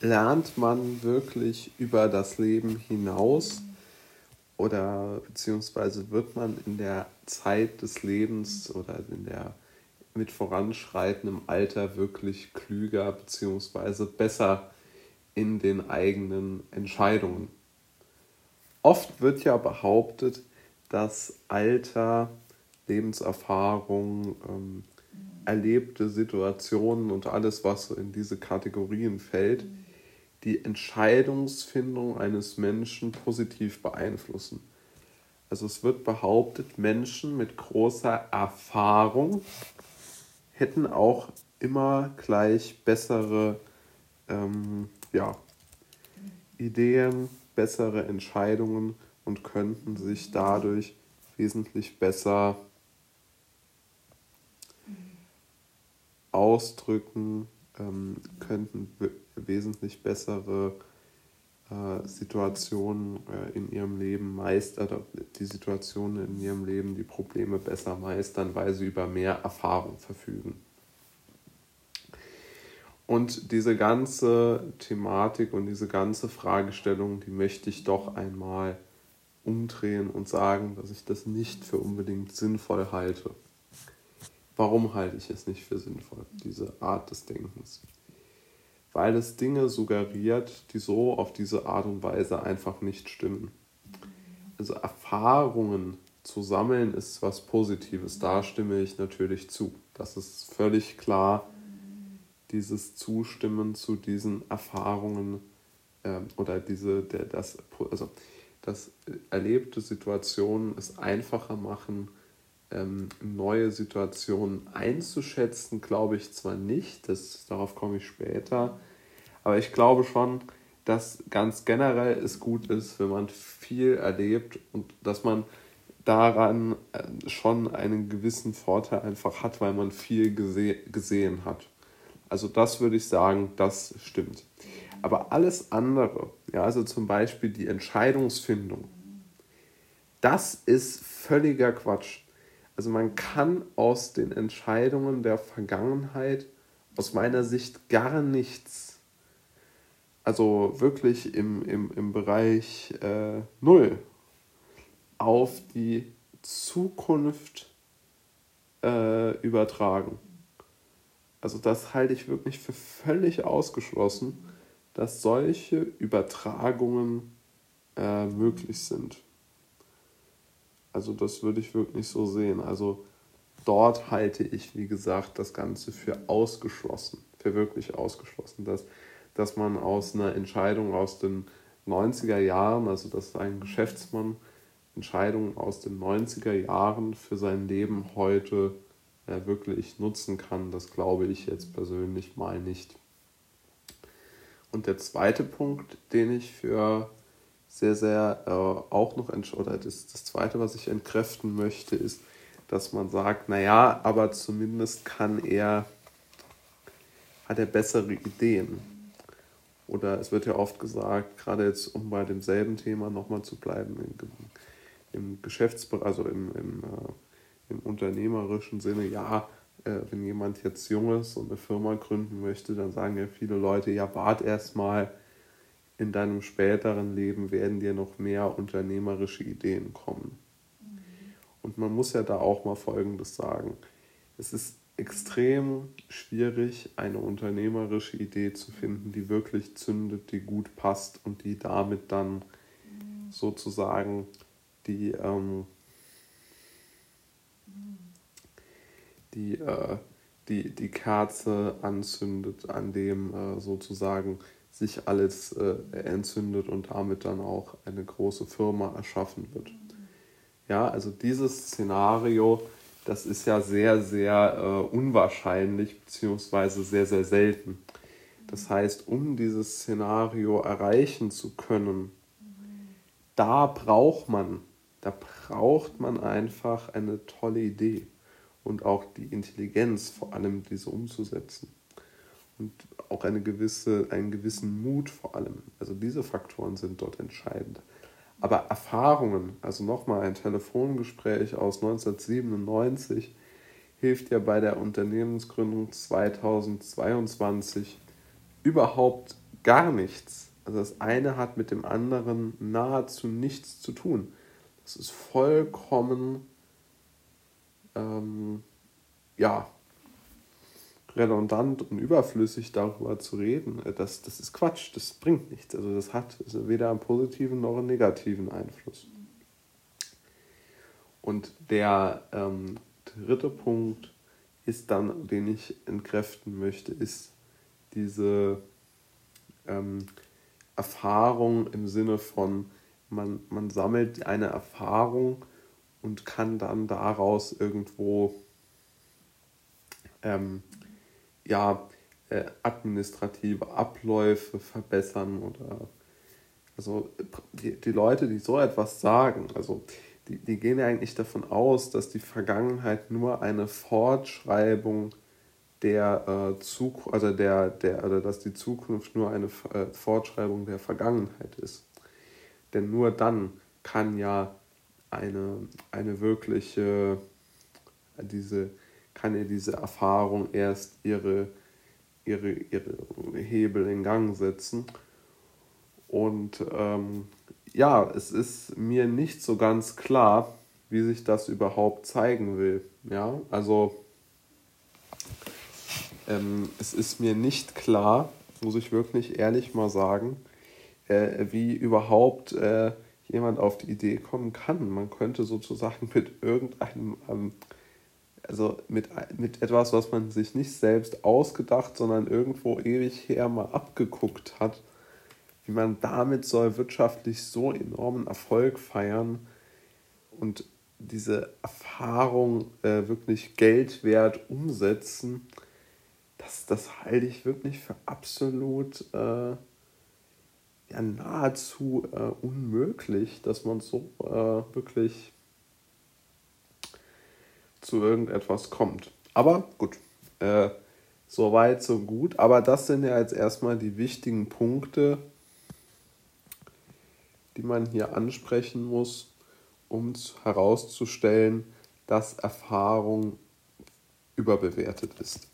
lernt man wirklich über das Leben hinaus oder beziehungsweise wird man in der Zeit des Lebens oder in der mit voranschreitendem Alter wirklich klüger beziehungsweise besser in den eigenen Entscheidungen. Oft wird ja behauptet, dass Alter, Lebenserfahrung, ähm, erlebte Situationen und alles, was in diese Kategorien fällt, die Entscheidungsfindung eines Menschen positiv beeinflussen. Also es wird behauptet, Menschen mit großer Erfahrung hätten auch immer gleich bessere ähm, ja, Ideen, bessere Entscheidungen und könnten sich dadurch wesentlich besser ausdrücken, ähm, könnten wesentlich bessere äh, Situationen äh, in ihrem Leben meistern, die Situationen in ihrem Leben, die Probleme besser meistern, weil sie über mehr Erfahrung verfügen. Und diese ganze Thematik und diese ganze Fragestellung, die möchte ich doch einmal umdrehen und sagen, dass ich das nicht für unbedingt sinnvoll halte. Warum halte ich es nicht für sinnvoll, diese Art des Denkens? Weil es Dinge suggeriert, die so auf diese Art und Weise einfach nicht stimmen. Also Erfahrungen zu sammeln ist was Positives, da stimme ich natürlich zu. Das ist völlig klar dieses Zustimmen zu diesen Erfahrungen äh, oder diese, der, das, also dass erlebte Situationen es einfacher machen, ähm, neue Situationen einzuschätzen, glaube ich zwar nicht, das, darauf komme ich später, aber ich glaube schon, dass ganz generell es gut ist, wenn man viel erlebt und dass man daran äh, schon einen gewissen Vorteil einfach hat, weil man viel gese gesehen hat. Also das würde ich sagen, das stimmt. Aber alles andere, ja, also zum Beispiel die Entscheidungsfindung, das ist völliger Quatsch. Also man kann aus den Entscheidungen der Vergangenheit aus meiner Sicht gar nichts, also wirklich im, im, im Bereich äh, Null, auf die Zukunft äh, übertragen. Also das halte ich wirklich für völlig ausgeschlossen, dass solche Übertragungen äh, möglich sind. Also das würde ich wirklich so sehen. Also dort halte ich, wie gesagt, das Ganze für ausgeschlossen, für wirklich ausgeschlossen, dass, dass man aus einer Entscheidung aus den 90er Jahren, also dass ein Geschäftsmann Entscheidungen aus den 90er Jahren für sein Leben heute äh, wirklich nutzen kann, das glaube ich jetzt persönlich mal nicht. Und der zweite Punkt, den ich für sehr, sehr äh, auch noch, oder das, das zweite, was ich entkräften möchte, ist, dass man sagt, naja, aber zumindest kann er, hat er bessere Ideen. Oder es wird ja oft gesagt, gerade jetzt, um bei demselben Thema nochmal zu bleiben, im, im Geschäftsbereich, also im, im, äh, im unternehmerischen Sinne, ja, äh, wenn jemand jetzt jung ist und eine Firma gründen möchte, dann sagen ja viele Leute, ja, wart erstmal, in deinem späteren Leben werden dir noch mehr unternehmerische Ideen kommen. Mhm. Und man muss ja da auch mal Folgendes sagen. Es ist extrem schwierig, eine unternehmerische Idee zu finden, die wirklich zündet, die gut passt und die damit dann mhm. sozusagen die, ähm, die, äh, die, die Kerze anzündet, an dem äh, sozusagen sich alles äh, entzündet und damit dann auch eine große Firma erschaffen wird. Ja, also dieses Szenario, das ist ja sehr, sehr äh, unwahrscheinlich beziehungsweise sehr, sehr selten. Das heißt, um dieses Szenario erreichen zu können, da braucht man, da braucht man einfach eine tolle Idee und auch die Intelligenz, vor allem diese umzusetzen und auch eine gewisse, einen gewissen Mut vor allem. Also diese Faktoren sind dort entscheidend. Aber Erfahrungen, also nochmal ein Telefongespräch aus 1997, hilft ja bei der Unternehmensgründung 2022 überhaupt gar nichts. Also das eine hat mit dem anderen nahezu nichts zu tun. Das ist vollkommen ähm, ja, redundant und überflüssig darüber zu reden. Das, das ist Quatsch, das bringt nichts. Also das hat weder einen positiven noch einen negativen Einfluss. Und der ähm, dritte Punkt ist dann, den ich entkräften möchte, ist diese ähm, Erfahrung im Sinne von, man, man sammelt eine Erfahrung und kann dann daraus irgendwo ähm, ja, äh, administrative Abläufe verbessern oder also die, die Leute, die so etwas sagen, also die, die gehen ja eigentlich davon aus, dass die Vergangenheit nur eine Fortschreibung der äh, Zukunft, also der, der, oder dass die Zukunft nur eine äh, Fortschreibung der Vergangenheit ist. Denn nur dann kann ja eine, eine wirkliche, diese, kann ja diese Erfahrung erst ihre, ihre, ihre Hebel in Gang setzen. Und ähm, ja, es ist mir nicht so ganz klar, wie sich das überhaupt zeigen will. Ja, also ähm, es ist mir nicht klar, muss ich wirklich ehrlich mal sagen, äh, wie überhaupt äh, jemand auf die Idee kommen kann. Man könnte sozusagen mit irgendeinem, ähm, also mit, mit etwas, was man sich nicht selbst ausgedacht, sondern irgendwo ewig her mal abgeguckt hat, wie man damit soll wirtschaftlich so enormen Erfolg feiern und diese Erfahrung äh, wirklich Geld wert umsetzen, das, das halte ich wirklich für absolut äh, ja, nahezu äh, unmöglich, dass man so äh, wirklich zu irgendetwas kommt. Aber gut, äh, so weit, so gut. Aber das sind ja jetzt erstmal die wichtigen Punkte, die man hier ansprechen muss, um herauszustellen, dass Erfahrung überbewertet ist.